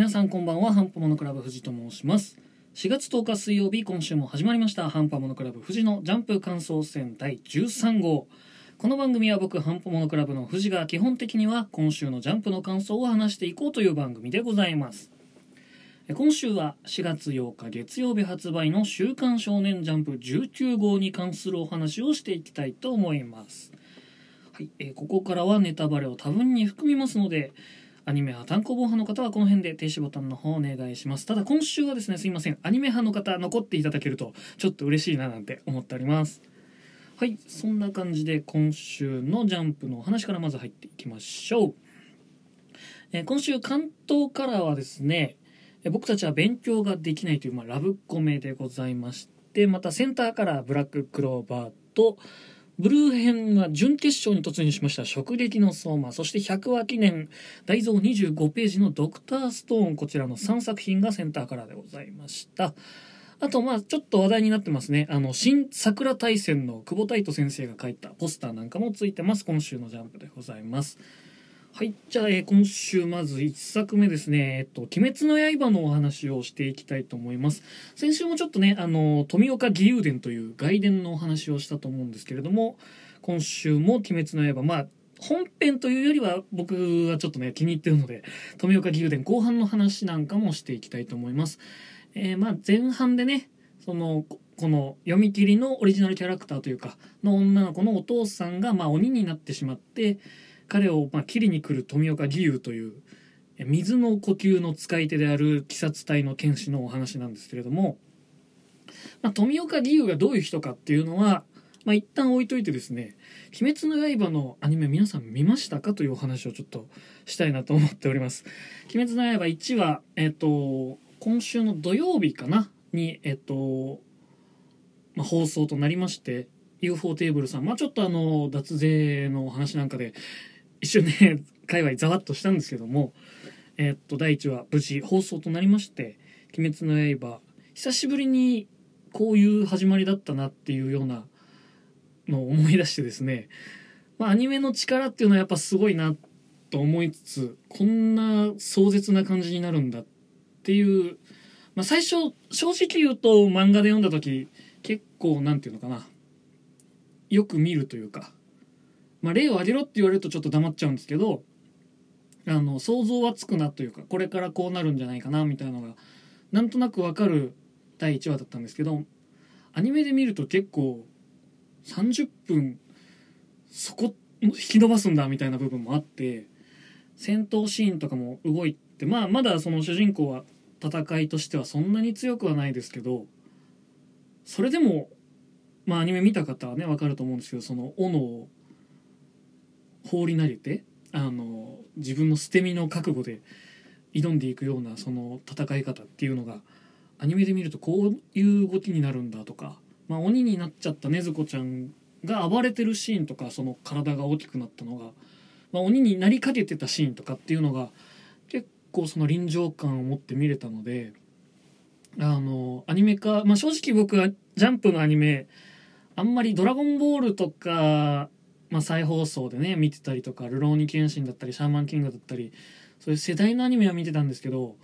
皆さんこんばんはハンパモノクラブ藤と申します。4月10日水曜日今週も始まりましたハンパモノクラブ藤のジャンプ感想戦第13号。この番組は僕ハンパモノクラブの藤が基本的には今週のジャンプの感想を話していこうという番組でございます。今週は4月8日月曜日発売の「週刊少年ジャンプ」19号に関するお話をしていきたいと思います。はい、えーここからはネタバレを多分に含みますのでアニメ派単行本派の方はこの辺で停止ボタンの方お願いします。ただ今週はですねすいません。アニメ派の方残っていただけるとちょっと嬉しいななんて思っております。はいそんな感じで今週のジャンプのお話からまず入っていきましょう、えー今週関東からはですねえ僕たちは勉強ができないという、まあ、ラブコメでございましてまたセンターからブラッククローバーとブルー編は準決勝に突入しました「直撃の相馬」そして百話記念。大蔵25ページの「ドクターストーン」こちらの3作品がセンターカラーでございました。あとまあちょっと話題になってますね。あの新桜大戦の久保太斗先生が書いたポスターなんかもついてます。今週のジャンプでございます。はいじゃあ、えー今週まず1作目ですね。えっと「鬼滅の刃」のお話をしていきたいと思います。先週もちょっとねあの富岡義勇伝という外伝のお話をしたと思うんですけれども今週も「鬼滅の刃」まあ本編というよりは僕はちょっとね気に入ってるので富岡義勇伝後半の話なんかもしていきたいと思います、えーまあ前半でねそのこの読み切りのオリジナルキャラクターというかの女の子のお父さんがまあ鬼になってしまって彼をまあ切りに来る富岡義勇というえ水の呼吸の使い手である鬼殺隊の剣士のお話なんですけれども、まあ、富岡義勇がどういう人かっていうのは、まあ、一旦置いといてですね「鬼滅の刃」のアニメ皆さん見ましたかというお話をちょっとしたいなと思っております。鬼滅の刃1話、えっ、と、今週の土曜日かな？に、えっ、と、まあ、放送となりまして、UFO テーブルさん、まあちょっとあの、脱税のお話なんかで、一瞬ね、界隈ざわっとしたんですけども、えっと、第1話、無事放送となりまして、鬼滅の刃、久しぶりにこういう始まりだったなっていうようなのを思い出してですね、まあアニメの力っていうのはやっぱすごいなと思いつつ、こんな壮絶な感じになるんだっていう、まあ最初、正直言うと漫画で読んだ時、結構なんていうのかな、よく見るというか、まあ、例を挙げろって言われるとちょっと黙っちゃうんですけどあの想像はつくなというかこれからこうなるんじゃないかなみたいなのがなんとなくわかる第1話だったんですけどアニメで見ると結構30分そこ引き伸ばすんだみたいな部分もあって戦闘シーンとかも動いてまあまだその主人公は戦いとしてはそんなに強くはないですけどそれでもまあアニメ見た方はね分かると思うんですけどその斧を放り投げてあの自分の捨て身の覚悟で挑んでいくようなその戦い方っていうのがアニメで見るとこういう動きになるんだとか、まあ、鬼になっちゃった禰豆子ちゃんが暴れてるシーンとかその体が大きくなったのが、まあ、鬼になりかけてたシーンとかっていうのが結構その臨場感を持って見れたのであのアニメ化、まあ、正直僕はジャンプのアニメあんまり「ドラゴンボール」とかまあ、再放送でね見てたりとか「ルローニケンシン」だったり「シャーマンキング」だったりそういう世代のアニメは見てたんですけど、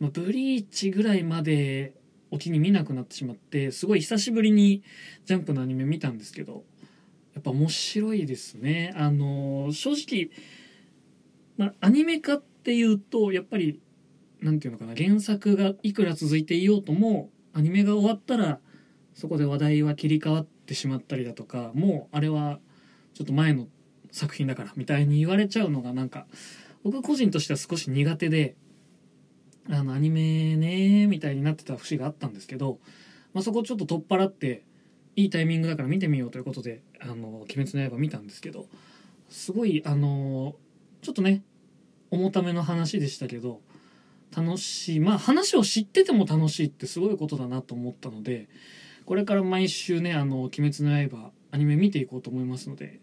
まあ、ブリーチぐらいまでお気に見なくなってしまってすごい久しぶりにジャンプのアニメ見たんですけどやっぱ面白いですね。あの正直、まあ、アニメ化っていうとやっぱりなんていうのかな原作がいくら続いていようともアニメが終わったらそこで話題は切り替わってしまったりだとかもうあれはちょっと前の作品だからみたいに言われちゃうのがなんか僕個人としては少し苦手であのアニメねみたいになってた節があったんですけど、まあ、そこちょっと取っ払っていいタイミングだから見てみようということで「あの鬼滅の刃」見たんですけどすごいあのちょっとね重ための話でしたけど楽しい。まあ話を知ってても楽しいってすごいことだなと思ったのでこれから毎週ね「あの鬼滅の刃」アニメ見ていこうと思いますので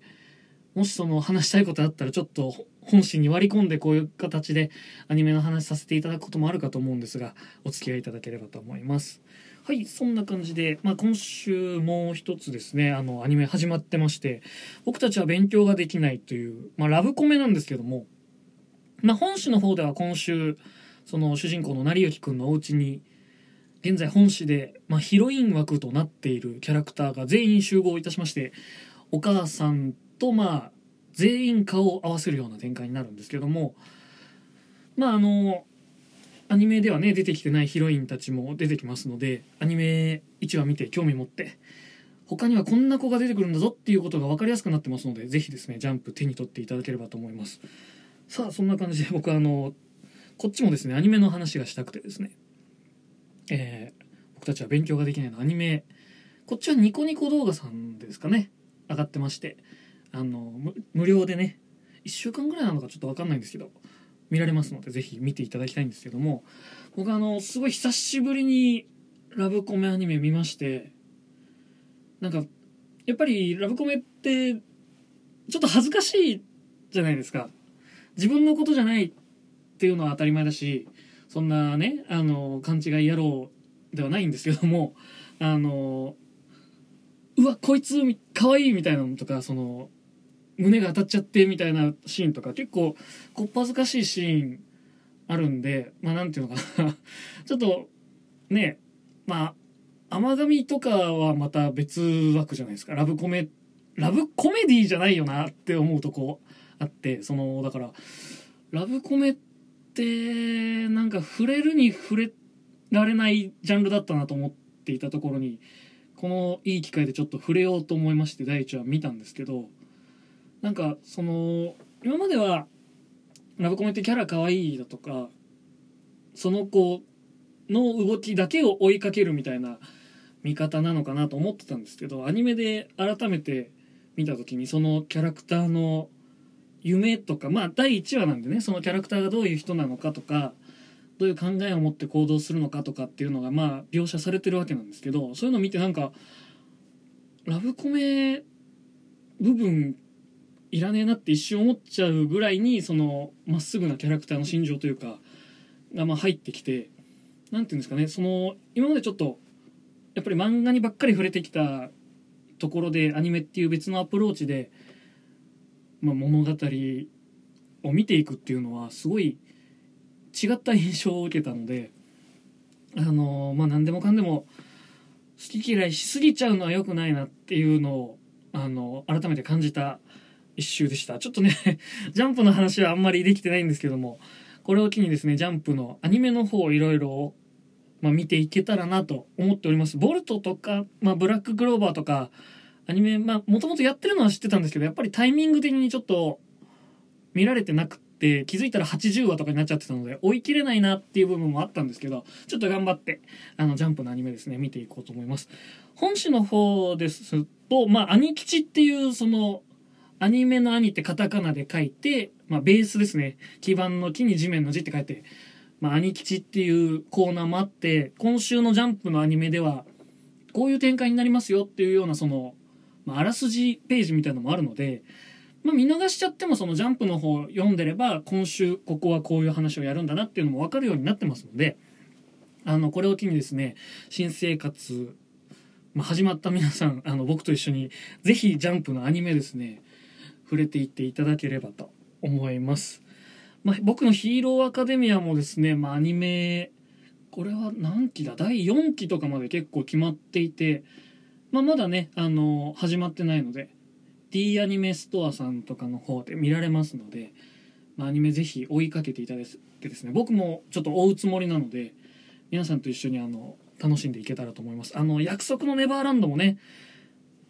もしその話したいことあったらちょっと本心に割り込んでこういう形でアニメの話させていただくこともあるかと思うんですがお付き合いいただければと思います。はいそんな感じで、まあ、今週もう一つですねあのアニメ始まってまして僕たちは勉強ができないという、まあ、ラブコメなんですけども、まあ、本誌の方では今週その主人公の成幸くんのお家に現在本誌で、まあ、ヒロイン枠となっているキャラクターが全員集合いたしましてお母さんとまあ全員顔を合わせるような展開になるんですけどもまああのアニメではね出てきてないヒロインたちも出てきますのでアニメ1話見て興味持って他にはこんな子が出てくるんだぞっていうことが分かりやすくなってますのでぜひですねジャンプ手に取っていただければと思います。さあそんな感じで僕あのこっちもですねアニメの話がしたくてですねえー、僕たちは勉強ができないの。アニメ。こっちはニコニコ動画さんですかね。上がってまして。あの無料でね。1週間ぐらいなのかちょっと分かんないんですけど。見られますのでぜひ見ていただきたいんですけども。僕あのすごい久しぶりにラブコメアニメ見まして。なんかやっぱりラブコメってちょっと恥ずかしいじゃないですか。自分のことじゃないっていうのは当たり前だし。そんなねあの勘違い野郎ではないんですけどもあのうわこいつかわいいみたいなのとかその胸が当たっちゃってみたいなシーンとか結構こっぱずかしいシーンあるんでまあなんていうのかな。ちょっとねまあ甘神とかはまた別枠じゃないですか。ラブコメラブコメディじゃないよなって思うとこあってそのだからラブコメってなんか触れるに触れられないジャンルだったなと思っていたところにこのいい機会でちょっと触れようと思いまして第一話見たんですけどなんかその今まではラブコメってキャラ可愛いだとかその子の動きだけを追いかけるみたいな見方なのかなと思ってたんですけどアニメで改めて見た時にそのキャラクターの夢とかまあ第1話なんでねそのキャラクターがどういう人なのかとかどういう考えを持って行動するのかとかっていうのがまあ描写されてるわけなんですけどそういうのを見てなんかラブコメ部分いらねえなって一瞬思っちゃうぐらいにそのまっすぐなキャラクターの心情というかがまあ入ってきて何て言うんですかねその今までちょっとやっぱり漫画にばっかり触れてきたところでアニメっていう別のアプローチで、まあ、物語を見ていくっていうのはすごい違った印象を受けたのであのまあ何でもかんでも好き嫌いしすぎちゃうのは良くないなっていうのをあの改めて感じた一周でした。ちょっとね ジャンプの話はあんまりできてないんですけども、これを機にですね、ジャンプのアニメの方をいろいろ、まあ、見ていけたらなと思っております。ボルトとか、まあ、ブラッククローバーとか、アニメ、まあ、もともとやってるのは知ってたんですけど、やっぱりタイミング的にちょっと見られてなくて、気づいたら80話とかになっちゃってたので、追い切れないなっていう部分もあったんですけど、ちょっと頑張って、あの、ジャンプのアニメですね、見ていこうと思います。本誌の方ですと、まあ、兄吉っていう、その、アニメの兄ってカタカナで書いて、まあ、ベースですね。基盤の木に地面の字って書いて、まあ、兄吉っていうコーナーもあって、今週のジャンプのアニメでは、こういう展開になりますよっていうような、その、まあ、あらすじページみたいのもあるので、まあ、見逃しちゃってもそのジャンプの方読んでれば、今週ここはこういう話をやるんだなっていうのも分かるようになってますので、あの、これを機にですね、新生活、まあ、始まった皆さん、あの、僕と一緒に、ぜひジャンプのアニメですね、触れていっていただければと思います。まあ、僕のヒーローアカデミアもですね、まあ、アニメ、これは何期だ？第4期とかまで結構決まっていて、まあ、まだね、あの、始まってないので、D アニメストアさんとかの方で見られますので、まあ、アニメぜひ追いかけていただいてですね、僕もちょっと追うつもりなので、皆さんと一緒にあの、楽しんでいけたらと思います。あの、約束のネバーランドもね、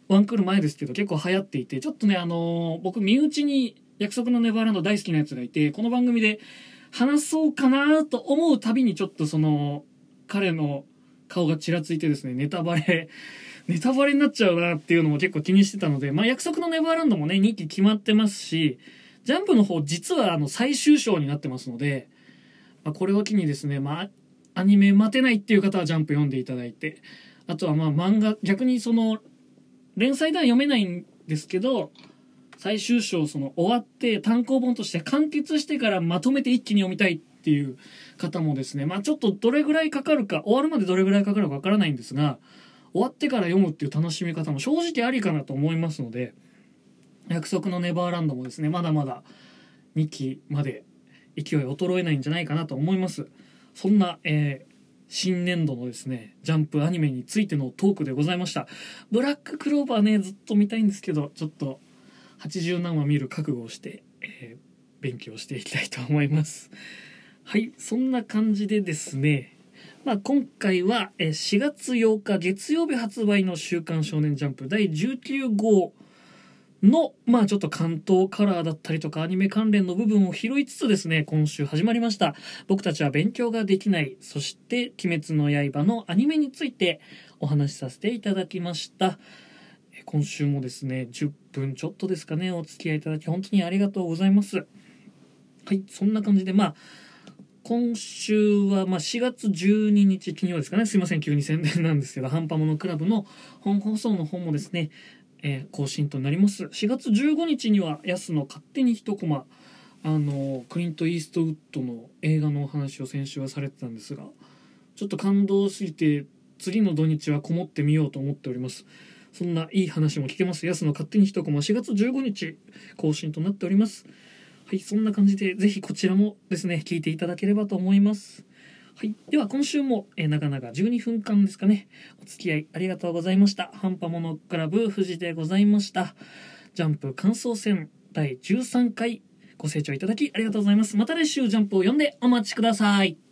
ワンクール前ですけど結構流行っていて、ちょっとね、あの、僕身内に約束のネバーランド大好きなやつがいて、この番組で話そうかなと思うたびにちょっとその、彼の顔がちらついてですね、ネタバレ、ネタバレになっちゃうなっていうのも結構気にしてたので、まあ約束のネバーランドもね、2期決まってますし、ジャンプの方実はあの最終章になってますので、まあ、これを機にですね、まあ、アニメ待てないっていう方はジャンプ読んでいただいて、あとはまあ漫画、逆にその連載では読めないんですけど、最終章その終わって単行本として完結してからまとめて一気に読みたいっていう方もですね、まあちょっとどれぐらいかかるか、終わるまでどれぐらいかかるかわからないんですが、終わってから読むっていう楽しみ方も正直ありかなと思いますので、約束のネバーランドもですね、まだまだ2期まで勢い衰えないんじゃないかなと思います。そんな、えー新年度のですね、ジャンプアニメについてのトークでございました。ブラッククローバーね、ずっと見たいんですけど、ちょっと80何話見る覚悟をして、えー勉強していきたいと思います。はい、そんな感じでですね、まあ、今回は4月8日月曜日発売の「週刊少年ジャンプ」第19号の、まあちょっと関東カラーだったりとかアニメ関連の部分を拾いつつですね、今週始まりました。僕たちは勉強ができない。そして、鬼滅の刃のアニメについてお話しさせていただきました。今週もですね、10分ちょっとですかね、お付き合いいただき本当にありがとうございます。はい、そんな感じで、まあ、今週は、まあ、4月12日金曜ですかね。すいません、急に宣伝なんですけど、ハンパモノクラブの本放送の方もですね、えー更新となります。4月15日には、ヤスの勝手に一コマ、あの、クリント・イーストウッドの映画のお話を先週はされてたんですが、ちょっと感動すぎて、次の土日はこもってみようと思っております。そんないい話も聞けます。ヤスの勝手に一コマ、4月15日更新となっております。はい、そんな感じで、ぜひこちらもですね、聞いていただければと思います。はい。では、今週も、えー、長々12分間ですかね。お付き合いありがとうございました。ハンパモノクラブ富士でございました。ジャンプ感想戦第13回ご清聴いただきありがとうございます。また来週ジャンプを読んでお待ちください。